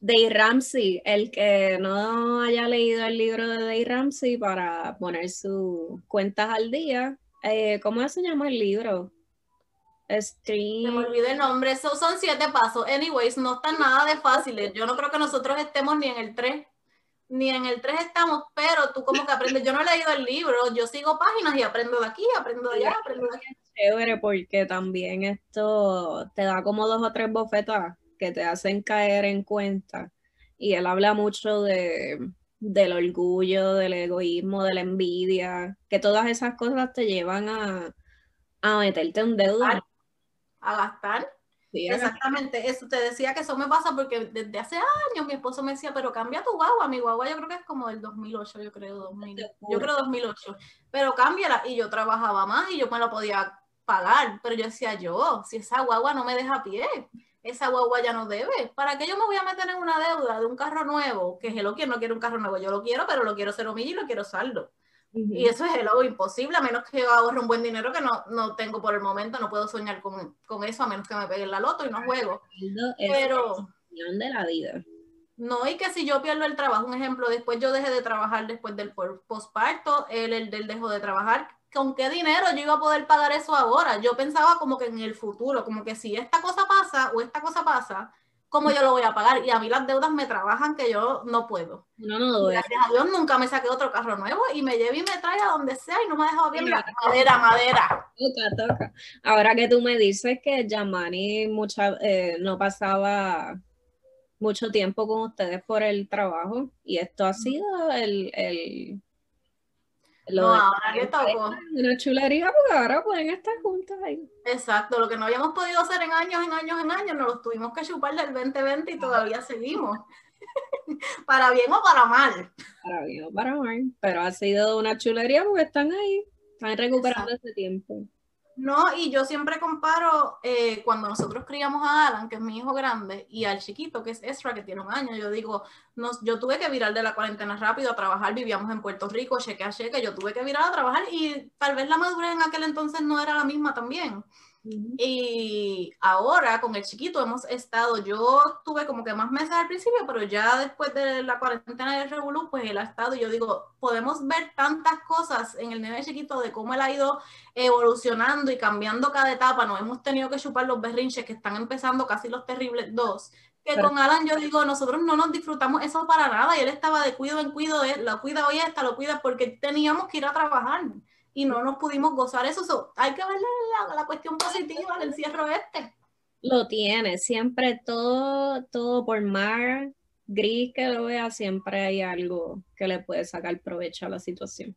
[SPEAKER 1] Dave Ramsey, el que no haya leído el libro de Dave Ramsey para poner sus cuentas al día, eh, ¿cómo se llama el libro?
[SPEAKER 2] Se me
[SPEAKER 1] Stream.
[SPEAKER 2] olvidó el nombre, esos son siete pasos. Anyways, no están nada de fáciles. Yo no creo que nosotros estemos ni en el 3, ni en el 3 estamos, pero tú como que aprendes. Yo no he leído el libro, yo sigo páginas y aprendo de aquí, aprendo de allá, aprendo de aquí.
[SPEAKER 1] Chévere porque también esto te da como dos o tres bofetas que te hacen caer en cuenta. Y él habla mucho de, del orgullo, del egoísmo, de la envidia, que todas esas cosas te llevan a, a meterte en deuda.
[SPEAKER 2] A gastar.
[SPEAKER 1] Sí,
[SPEAKER 2] Exactamente, eso te decía que eso me pasa porque desde hace años mi esposo me decía, pero cambia tu guagua, mi guagua yo creo que es como del 2008, yo creo, 2000, yo creo 2008, pero cámbiala y yo trabajaba más y yo me lo podía pagar, pero yo decía yo, si esa guagua no me deja pie, esa guagua ya no debe, ¿para qué yo me voy a meter en una deuda de un carro nuevo? Que es lo que no quiero un carro nuevo, yo lo quiero, pero lo quiero cero millas y lo quiero saldo. Y eso es algo imposible, a menos que yo ahorre un buen dinero que no, no tengo por el momento, no puedo soñar con, con eso, a menos que me pegue la loto y no juego.
[SPEAKER 1] Es
[SPEAKER 2] Pero
[SPEAKER 1] la de la vida.
[SPEAKER 2] no, y que si yo pierdo el trabajo, un ejemplo, después yo dejé de trabajar después del posparto, él, él, él dejó de trabajar, ¿con qué dinero yo iba a poder pagar eso ahora? Yo pensaba como que en el futuro, como que si esta cosa pasa o esta cosa pasa, ¿cómo yo lo voy a pagar? Y a mí las deudas me trabajan que yo no puedo.
[SPEAKER 1] No, no duele.
[SPEAKER 2] gracias a Dios nunca me saqué otro carro nuevo y me llevé y me trae a donde sea y no me ha dejado bien la madera, madera.
[SPEAKER 1] Toca, toca. Ahora que tú me dices que Yamani mucha, eh, no pasaba mucho tiempo con ustedes por el trabajo y esto ha sido el, el lo
[SPEAKER 2] No, ahora le tocó.
[SPEAKER 1] una chulería porque ahora pueden estar juntos ahí.
[SPEAKER 2] Exacto, lo que no habíamos podido hacer en años, en años, en años, nos los tuvimos que chupar del 2020 y todavía seguimos. para bien o para mal.
[SPEAKER 1] Para bien o para mal, pero ha sido una chulería porque están ahí, están recuperando ese tiempo.
[SPEAKER 2] No, y yo siempre comparo eh, cuando nosotros criamos a Alan, que es mi hijo grande, y al chiquito, que es Ezra, que tiene un año, yo digo, nos, yo tuve que virar de la cuarentena rápido a trabajar, vivíamos en Puerto Rico, cheque a cheque, yo tuve que virar a trabajar y tal vez la madurez en aquel entonces no era la misma también. Y ahora con el chiquito hemos estado, yo tuve como que más meses al principio, pero ya después de la cuarentena de Revolú, pues él ha estado, y yo digo, podemos ver tantas cosas en el nene chiquito de cómo él ha ido evolucionando y cambiando cada etapa, no hemos tenido que chupar los berrinches que están empezando casi los terribles dos, que con Alan yo digo, nosotros no nos disfrutamos eso para nada, y él estaba de cuido en cuido, él lo cuida hoy esta, lo cuida porque teníamos que ir a trabajar y no nos pudimos gozar eso. hay que verle la, la, cuestión positiva del encierro este.
[SPEAKER 1] Lo tiene, siempre todo, todo por mar gris que lo vea, siempre hay algo que le puede sacar provecho a la situación.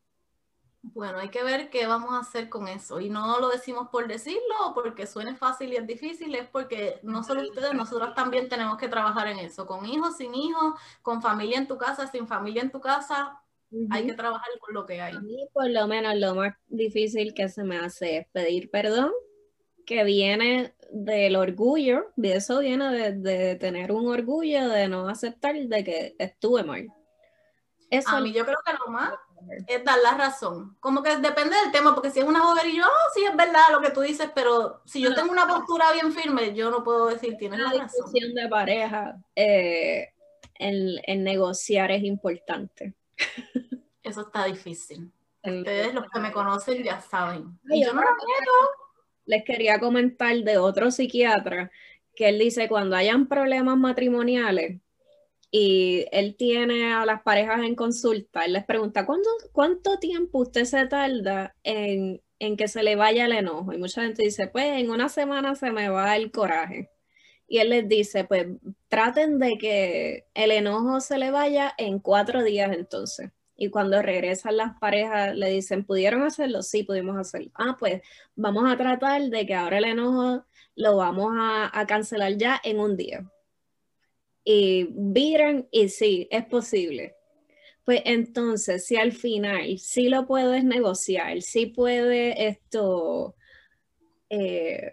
[SPEAKER 2] Bueno, hay que ver qué vamos a hacer con eso. Y no lo decimos por decirlo, porque suene fácil y es difícil, es porque no solo ustedes, nosotros también tenemos que trabajar en eso, con hijos, sin hijos, con familia en tu casa, sin familia en tu casa. Hay que trabajar con lo que hay. A
[SPEAKER 1] mí, por lo menos, lo más difícil que se me hace es pedir perdón, que viene del orgullo, y eso viene de, de tener un orgullo, de no aceptar de que estuve mal.
[SPEAKER 2] Eso a mí yo creo que lo más es dar la razón. Como que depende del tema, porque si es una bobería, oh, sí es verdad lo que tú dices, pero si yo tengo una postura bien firme, yo no puedo decir tienes la, razón.
[SPEAKER 1] discusión de pareja, eh, el, negociar es importante.
[SPEAKER 2] Eso está difícil. Ustedes, los que me conocen, ya saben. yo no
[SPEAKER 1] Les quería comentar de otro psiquiatra que él dice cuando hayan problemas matrimoniales, y él tiene a las parejas en consulta, él les pregunta, ¿cuánto, cuánto tiempo usted se tarda en, en, que se le vaya el enojo? Y mucha gente dice, pues en una semana se me va el coraje. Y él les dice, pues traten de que el enojo se le vaya en cuatro días entonces. Y cuando regresan las parejas le dicen, ¿pudieron hacerlo? Sí, pudimos hacerlo. Ah, pues vamos a tratar de que ahora el enojo lo vamos a, cancelar ya en un día y viran y sí, es posible. Pues entonces, si al final sí lo puedes negociar, sí puede esto eh,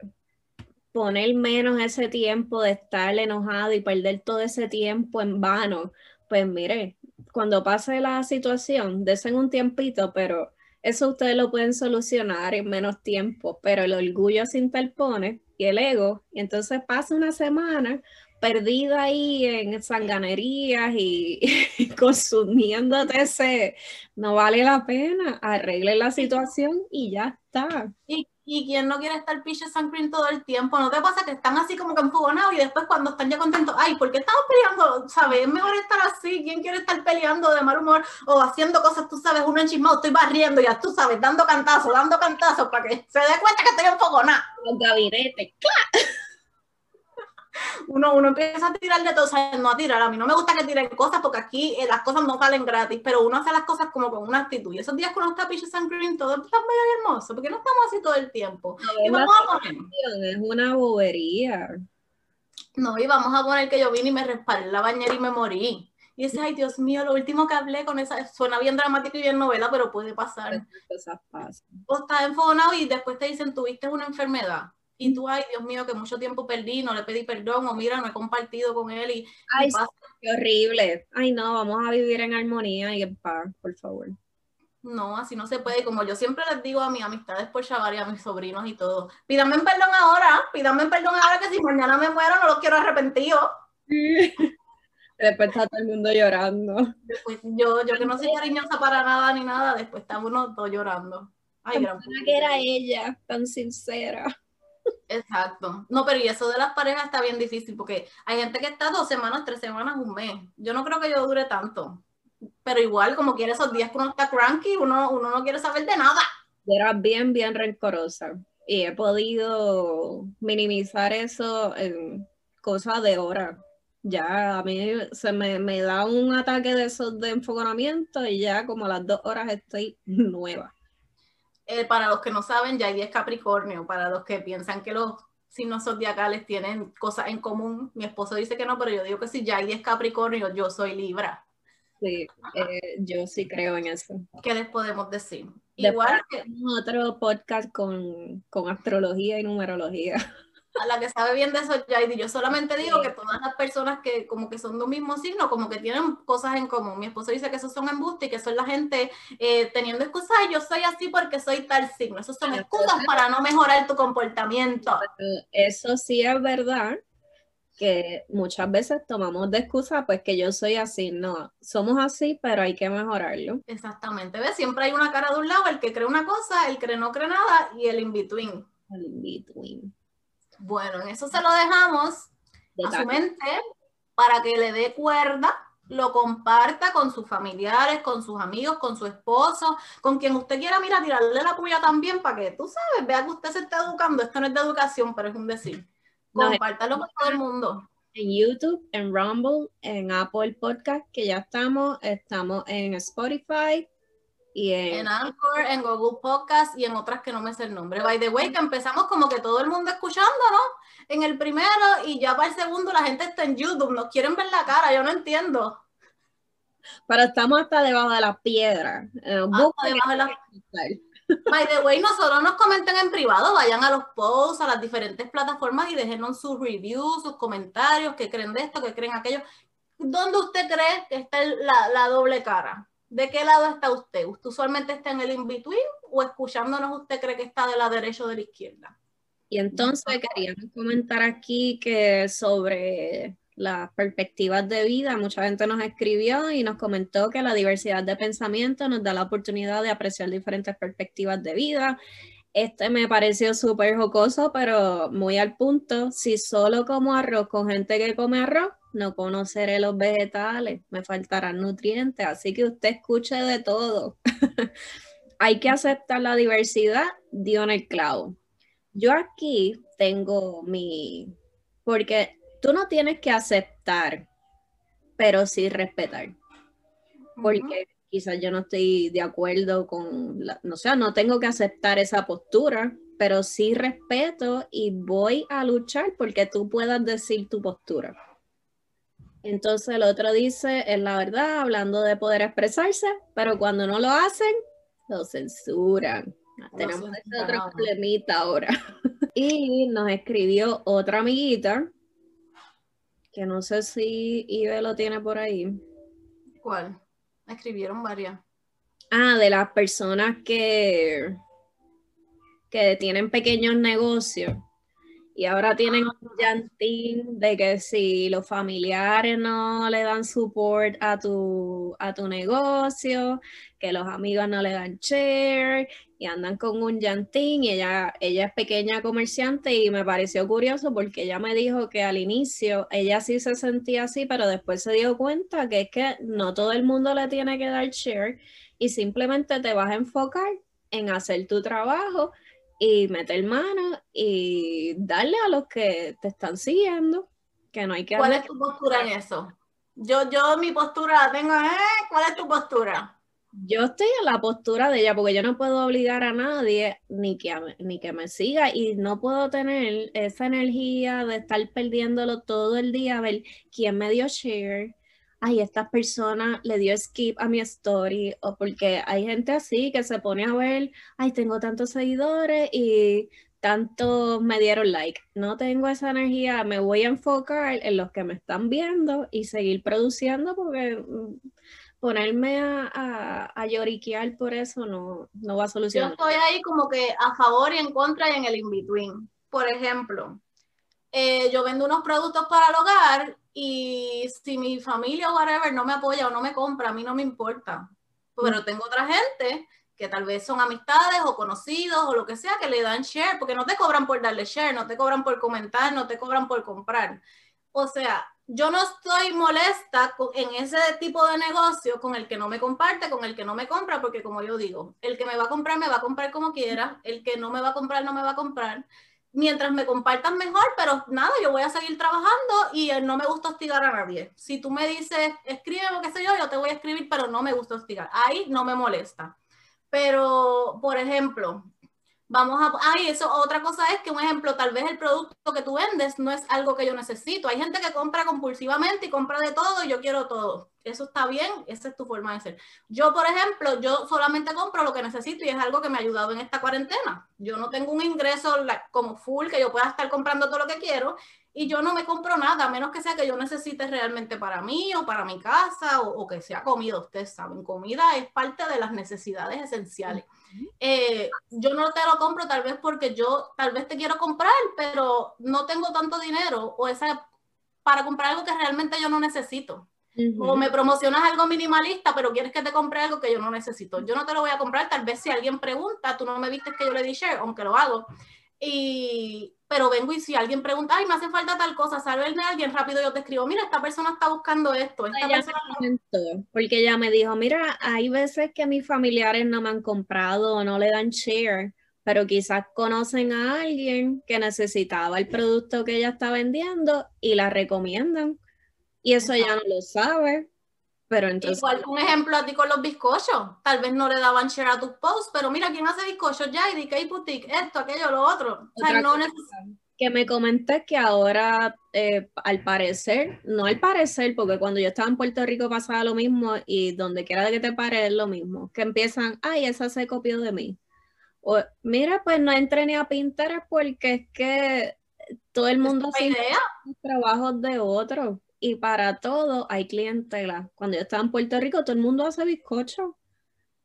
[SPEAKER 1] poner menos ese tiempo de estar enojado y perder todo ese tiempo en vano, pues mire, cuando pase la situación, desen un tiempito, pero eso ustedes lo pueden solucionar en menos tiempo, pero el orgullo se interpone y el ego, y entonces pasa una semana perdida ahí en sanganerías y, consumiéndote ese, no vale la pena, arregle la situación y ya está.
[SPEAKER 2] Y, y quien no quiere estar piche cream todo el tiempo, ¿no te pasa que están así como que enfogonados y después cuando están ya contentos, ay, ¿por qué estamos peleando? ¿Sabes? Es mejor estar así, ¿quién quiere estar peleando de mal humor o haciendo cosas, tú sabes, uno enchismado, estoy barriendo, ya tú sabes, dando cantazos, dando cantazos para que se dé cuenta que estoy enfogonada.
[SPEAKER 1] Los gabinetes, ¡claro!
[SPEAKER 2] Uno, uno empieza a tirar de todo, o sea, no a tirar. A mí no me gusta que tiren cosas porque aquí eh, las cosas no salen gratis, pero uno hace las cosas como con una actitud. Y esos días con los tapiches and green, todo está muy hermoso, porque no estamos así todo el tiempo. y vamos a poner.
[SPEAKER 1] Es una bobería.
[SPEAKER 2] No, y vamos a poner que yo vine y me respaldé la bañera y me morí. Y dice, ay, Dios mío, lo último que hablé con esa, suena bien dramático y bien novela, pero puede pasar.
[SPEAKER 1] Cosas pasan.
[SPEAKER 2] O estás enfogonado y después te dicen, tuviste una enfermedad y tú, ay, Dios mío, que mucho tiempo perdí, no le pedí perdón, o mira, no he compartido con él y...
[SPEAKER 1] Ay, qué horrible. Ay, no, vamos a vivir en armonía y en paz, por favor.
[SPEAKER 2] No, así no se puede. Como yo siempre les digo a mis amistades por chavar y a mis sobrinos y todo, pídame perdón ahora, pídame perdón ahora que si mañana me muero no lo quiero arrepentido.
[SPEAKER 1] Después está todo el mundo llorando.
[SPEAKER 2] Después, yo, yo que no soy cariñosa para nada ni nada, después está uno todo llorando. Ay, gran
[SPEAKER 1] que era ella, tan sincera.
[SPEAKER 2] Exacto. No, pero y eso de las parejas está bien difícil porque hay gente que está dos semanas, tres semanas, un mes. Yo no creo que yo dure tanto. Pero igual, como quiere esos días que uno está cranky, uno, uno no quiere saber de nada.
[SPEAKER 1] Era bien, bien rencorosa. Y he podido minimizar eso en cosas de hora. Ya a mí se me, me da un ataque de esos de enfogonamiento y ya como a las dos horas estoy nueva.
[SPEAKER 2] Eh, para los que no saben, ya es Capricornio, para los que piensan que los signos zodiacales tienen cosas en común, mi esposo dice que no, pero yo digo que si ya es Capricornio, yo soy Libra.
[SPEAKER 1] Sí, eh, yo sí creo en eso.
[SPEAKER 2] ¿Qué les podemos decir? Igual
[SPEAKER 1] que otro podcast con, con astrología y numerología.
[SPEAKER 2] a la que sabe bien de eso, Jaidi. Yo solamente digo que todas las personas que como que son de un mismo signo, como que tienen cosas en común. Mi esposo dice que esos son embustes y que son la gente eh, teniendo excusas. Yo soy así porque soy tal signo. Esos son excusas para no mejorar tu comportamiento.
[SPEAKER 1] Eso sí es verdad que muchas veces tomamos de excusa, pues que yo soy así, no, somos así, pero hay que mejorarlo.
[SPEAKER 2] Exactamente, ¿ves? Siempre hay una cara de un lado, el que cree una cosa, el que no cree nada y el in-between.
[SPEAKER 1] El in-between.
[SPEAKER 2] Bueno, en eso se lo dejamos a su mente para que le dé cuerda, lo comparta con sus familiares, con sus amigos, con su esposo, con quien usted quiera, mira, tirarle la puya también para que tú sabes, vea que usted se está educando. Esto no es de educación, pero es un decir. Compártalo con todo el mundo.
[SPEAKER 1] En YouTube, en Rumble, en Apple Podcast, que ya estamos, estamos en Spotify, y
[SPEAKER 2] en, Anchor, en Google Podcast y en otras que no me sé el nombre. By the way, que empezamos como que todo el mundo escuchando, ¿no? En el primero y ya para el segundo la gente está en YouTube, nos quieren ver la cara, yo no entiendo.
[SPEAKER 1] Pero estamos hasta debajo de la piedra.
[SPEAKER 2] By the way, nosotros nos comenten en privado, vayan a los posts, a las diferentes plataformas y déjenos sus reviews, sus comentarios, qué creen de esto, qué creen aquello. ¿Dónde usted cree que está la, la doble cara? ¿De qué lado está usted? ¿Usted usualmente está en el in-between o escuchándonos usted cree que está de la derecha o de la izquierda?
[SPEAKER 1] Y entonces queríamos comentar aquí que sobre las perspectivas de vida, mucha gente nos escribió y nos comentó que la diversidad de pensamiento nos da la oportunidad de apreciar diferentes perspectivas de vida. Este me pareció súper jocoso, pero muy al punto. Si solo como arroz con gente que come arroz, no conoceré los vegetales, me faltarán nutrientes, así que usted escuche de todo. Hay que aceptar la diversidad, dio en el clavo. Yo aquí tengo mi, porque tú no tienes que aceptar, pero sí respetar. Porque quizás yo no estoy de acuerdo con, la, no sé, no tengo que aceptar esa postura, pero sí respeto y voy a luchar porque tú puedas decir tu postura. Entonces el otro dice, es la verdad, hablando de poder expresarse, pero cuando no lo hacen, lo censuran. Tenemos ese otro problemita ahora. y nos escribió otra amiguita, que no sé si Ibe lo tiene por ahí.
[SPEAKER 2] ¿Cuál? Escribieron varias.
[SPEAKER 1] Ah, de las personas que, que tienen pequeños negocios y ahora tienen un llantín de que si los familiares no le dan support a tu, a tu negocio, que los amigos no le dan share y andan con un llantín y ella, ella es pequeña comerciante y me pareció curioso porque ella me dijo que al inicio ella sí se sentía así, pero después se dio cuenta que es que no todo el mundo le tiene que dar share y simplemente te vas a enfocar en hacer tu trabajo y meter mano y darle a los que te están siguiendo, que no hay que...
[SPEAKER 2] ¿Cuál es tu postura en eso? Yo, yo mi postura la tengo, ¿eh? ¿Cuál es tu postura?
[SPEAKER 1] Yo estoy en la postura de ella porque yo no puedo obligar a nadie ni que, ni que me siga y no puedo tener esa energía de estar perdiéndolo todo el día a ver quién me dio share, ay, esta persona le dio skip a mi story, o porque hay gente así que se pone a ver, ay, tengo tantos seguidores y tantos me dieron like. No tengo esa energía, me voy a enfocar en los que me están viendo y seguir produciendo porque mm, ponerme a, a, lloriquear por eso no, no va a solucionar.
[SPEAKER 2] Yo estoy ahí como que a favor y en contra y en el in-between. Por ejemplo, eh, yo vendo unos productos para el hogar y si mi familia o whatever no me apoya o no me compra, a mí no me importa. Pero mm. tengo otra gente que tal vez son amistades o conocidos o lo que sea que le dan share, porque no te cobran por darle share, no te cobran por comentar, no te cobran por comprar. O sea, yo no estoy molesta en ese tipo de negocio con el que no me comparte, con el que no me compra, porque como yo digo, el que me va a comprar me va a comprar como quiera, el que no me va a comprar no me va a comprar mientras me compartan mejor, pero nada, yo voy a seguir trabajando y eh, no me gusta hostigar a nadie. Si tú me dices, escribe lo que sé yo, yo te voy a escribir, pero no me gusta hostigar. Ahí no me molesta. Pero, por ejemplo, Vamos a, ay, eso, otra cosa es que un ejemplo, tal vez el producto que tú vendes no es algo que yo necesito. Hay gente que compra compulsivamente y compra de todo y yo quiero todo. Eso está bien, esa es tu forma de ser. Yo, por ejemplo, yo solamente compro lo que necesito y es algo que me ha ayudado en esta cuarentena. Yo no tengo un ingreso como full que yo pueda estar comprando todo lo que quiero y yo no me compro nada, a menos que sea que yo necesite realmente para mí o para mi casa o, que sea comida. Ustedes saben, comida es parte de las necesidades esenciales. Eh, yo no te lo compro tal vez porque yo tal vez te quiero comprar, pero no tengo tanto dinero o esa para comprar algo que realmente yo no necesito. O me promocionas algo minimalista, pero quieres que te compre algo que yo no necesito. Yo no te lo voy a comprar, tal vez si alguien pregunta, tú no me viste que yo le di share, aunque lo hago. Y, pero vengo y si alguien pregunta, ay, me hace falta tal cosa, salverme a alguien rápido, yo te escribo, mira, esta persona está buscando esto. Esta persona
[SPEAKER 1] porque ella me dijo, mira, hay veces que mis familiares no me han comprado o no le dan share, pero quizás conocen a alguien que necesitaba el producto que ella está vendiendo y la recomiendan. Y eso ya no lo sabe. Pero entonces...
[SPEAKER 2] Igual un ejemplo a ti con los bizcochos. Tal vez no le daban share a tus posts, pero mira, ¿quién hace bizcochos ya? Y de boutique, esto, aquello, lo otro. O sea, no
[SPEAKER 1] Que me comenté que ahora, eh, al parecer, no al parecer, porque cuando yo estaba en Puerto Rico pasaba lo mismo y donde quiera que te pare es lo mismo, que empiezan, ay, esa se copió de mí. O, mira, pues no entré ni a Pinterest porque es que todo el mundo hace trabajos de otros y para todo hay clientela. Cuando yo estaba en Puerto Rico, todo el mundo hace bizcocho.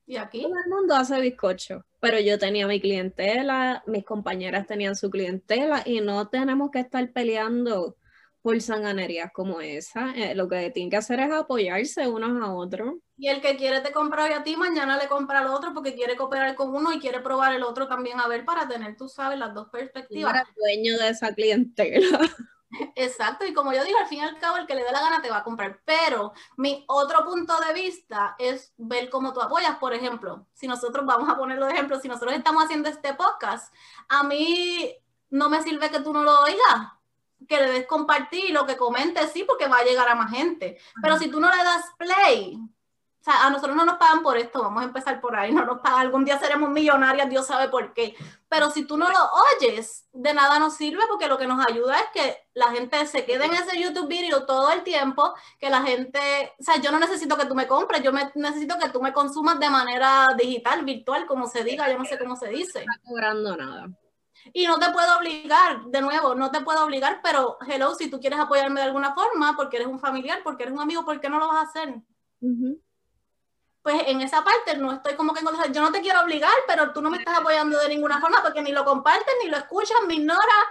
[SPEAKER 2] ¿Y aquí?
[SPEAKER 1] Todo el mundo hace bizcocho. Pero yo tenía mi clientela, mis compañeras tenían su clientela y no tenemos que estar peleando por sanganerías como esa. Eh, lo que tienen que hacer es apoyarse unos a otros.
[SPEAKER 2] Y el que quiere te compra hoy a ti, mañana le compra al otro porque quiere cooperar con uno y quiere probar el otro también a ver para tener, tú sabes, las dos perspectivas.
[SPEAKER 1] Era dueño de esa clientela.
[SPEAKER 2] Exacto, y como yo digo, al fin y al cabo el que le dé la gana te va a comprar, pero mi otro punto de vista es ver cómo tú apoyas, por ejemplo, si nosotros vamos a ponerlo de ejemplo, si nosotros estamos haciendo este podcast, a mí no me sirve que tú no lo oigas, que le des compartir y lo que comentes, sí, porque va a llegar a más gente, pero si tú no le das play, o sea, a nosotros no nos pagan por esto, vamos a empezar por ahí, no nos pagan, algún día seremos millonarias, Dios sabe por qué. Pero si tú no lo oyes, de nada nos sirve porque lo que nos ayuda es que la gente se quede en ese YouTube video todo el tiempo, que la gente, o sea, yo no necesito que tú me compres, yo me, necesito que tú me consumas de manera digital, virtual, como se diga, yo no sé cómo se dice.
[SPEAKER 1] No está cobrando nada.
[SPEAKER 2] Y no te puedo obligar, de nuevo, no te puedo obligar, pero hello, si tú quieres apoyarme de alguna forma, porque eres un familiar, porque eres un amigo, ¿por qué no lo vas a hacer? Pues en esa parte no estoy como que yo no te quiero obligar, pero tú no me estás apoyando de ninguna forma porque ni lo compartes, ni lo escuchas, me ignoras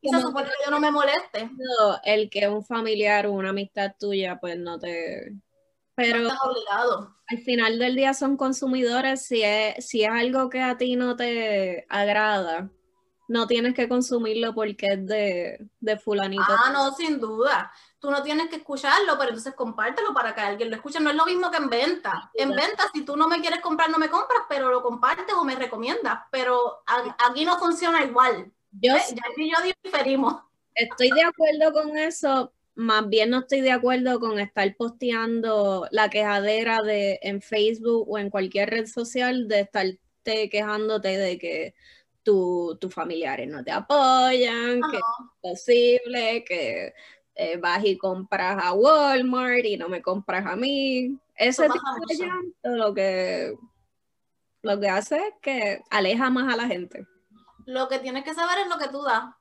[SPEAKER 2] y se supone que yo no me moleste.
[SPEAKER 1] No, el que un familiar o una amistad tuya, pues no te... Pero
[SPEAKER 2] no estás obligado.
[SPEAKER 1] al final del día son consumidores, si es, si es algo que a ti no te agrada, no tienes que consumirlo porque es de, de fulanito.
[SPEAKER 2] Ah, no, sin duda tú no tienes que escucharlo, pero entonces compártelo para que alguien lo escuche. No es lo mismo que en venta. En venta, si tú no me quieres comprar, no me compras, pero lo compartes o me recomiendas. Pero aquí no funciona igual. Yo, ya y yo diferimos.
[SPEAKER 1] Estoy de acuerdo con eso. Más bien no estoy de acuerdo con estar posteando la quejadera de en Facebook o en cualquier red social de estarte quejándote de que tus familiares no te apoyan, que es posible, que eh, vas y compras a Walmart y no me compras a mí. Ese tipo de llanto lo que, lo que hace es que aleja más a la gente.
[SPEAKER 2] Lo que tienes que saber es lo que tú das.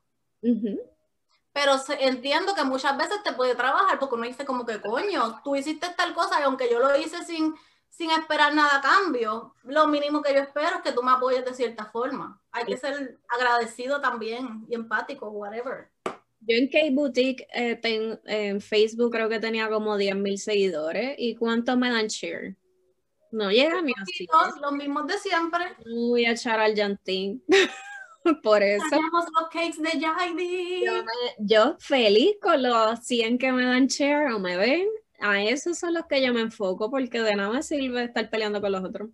[SPEAKER 2] Pero entiendo que muchas veces te puede trabajar porque uno dice como que coño, tú hiciste tal cosa y aunque yo lo hice sin, sin esperar nada a cambio, lo mínimo que yo espero es que tú me apoyes de cierta forma. Hay que ser agradecido también y empático, whatever.
[SPEAKER 1] Yo en K-Boutique eh, en Facebook creo que tenía como 10.000 seguidores. ¿Y cuánto me dan share? No llega ni así.
[SPEAKER 2] Los mismos de siempre.
[SPEAKER 1] Voy a echar al Yantín. Por eso.
[SPEAKER 2] los cakes de
[SPEAKER 1] Yo, yo, feliz con los 100 que me dan share o me ven. A esos son los que yo me enfoco porque de nada me sirve estar peleando con los otros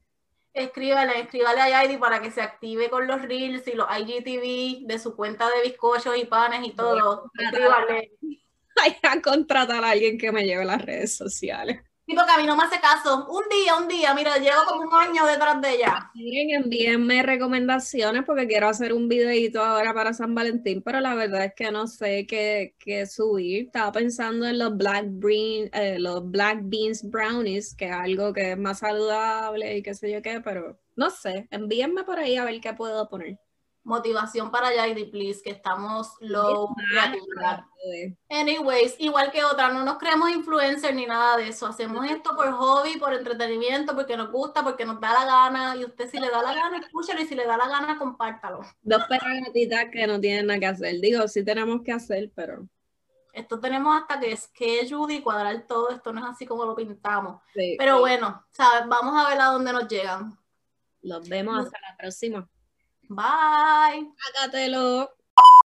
[SPEAKER 2] escríbale, escríbale a Yaidi para que se active con los reels y los IGTV de su cuenta de bizcochos y panes y todo. Escríbale.
[SPEAKER 1] Hay a contratar a alguien que me lleve las redes sociales.
[SPEAKER 2] Sí, porque a mí no me hace caso. Un día, un día, mira, llevo como un año detrás de ella.
[SPEAKER 1] Miren, envíenme recomendaciones porque quiero hacer un videito ahora para San Valentín, pero la verdad es que no sé qué, qué subir. Estaba pensando en los black, bean, eh, los black beans brownies, que es algo que es más saludable y qué sé yo qué, pero no sé. Envíenme por ahí a ver qué puedo poner
[SPEAKER 2] motivación para Jaidi, please, que estamos low. Anyways, igual que otra, no nos creemos influencers ni nada de eso. Hacemos esto por hobby, por entretenimiento, porque nos gusta, porque nos da la gana. Y usted, si le da la gana, escúchalo. Y si le da la gana, compártalo.
[SPEAKER 1] Dos perratitas que no tienen nada que hacer. Digo, sí tenemos que hacer, pero.
[SPEAKER 2] Esto tenemos hasta que es que Judy cuadrar todo. Esto no es así como lo pintamos. pero bueno, ¿sabes? Vamos a ver a dónde nos llegan.
[SPEAKER 1] Los vemos hasta la próxima.
[SPEAKER 2] Bye.
[SPEAKER 1] Hágatelo.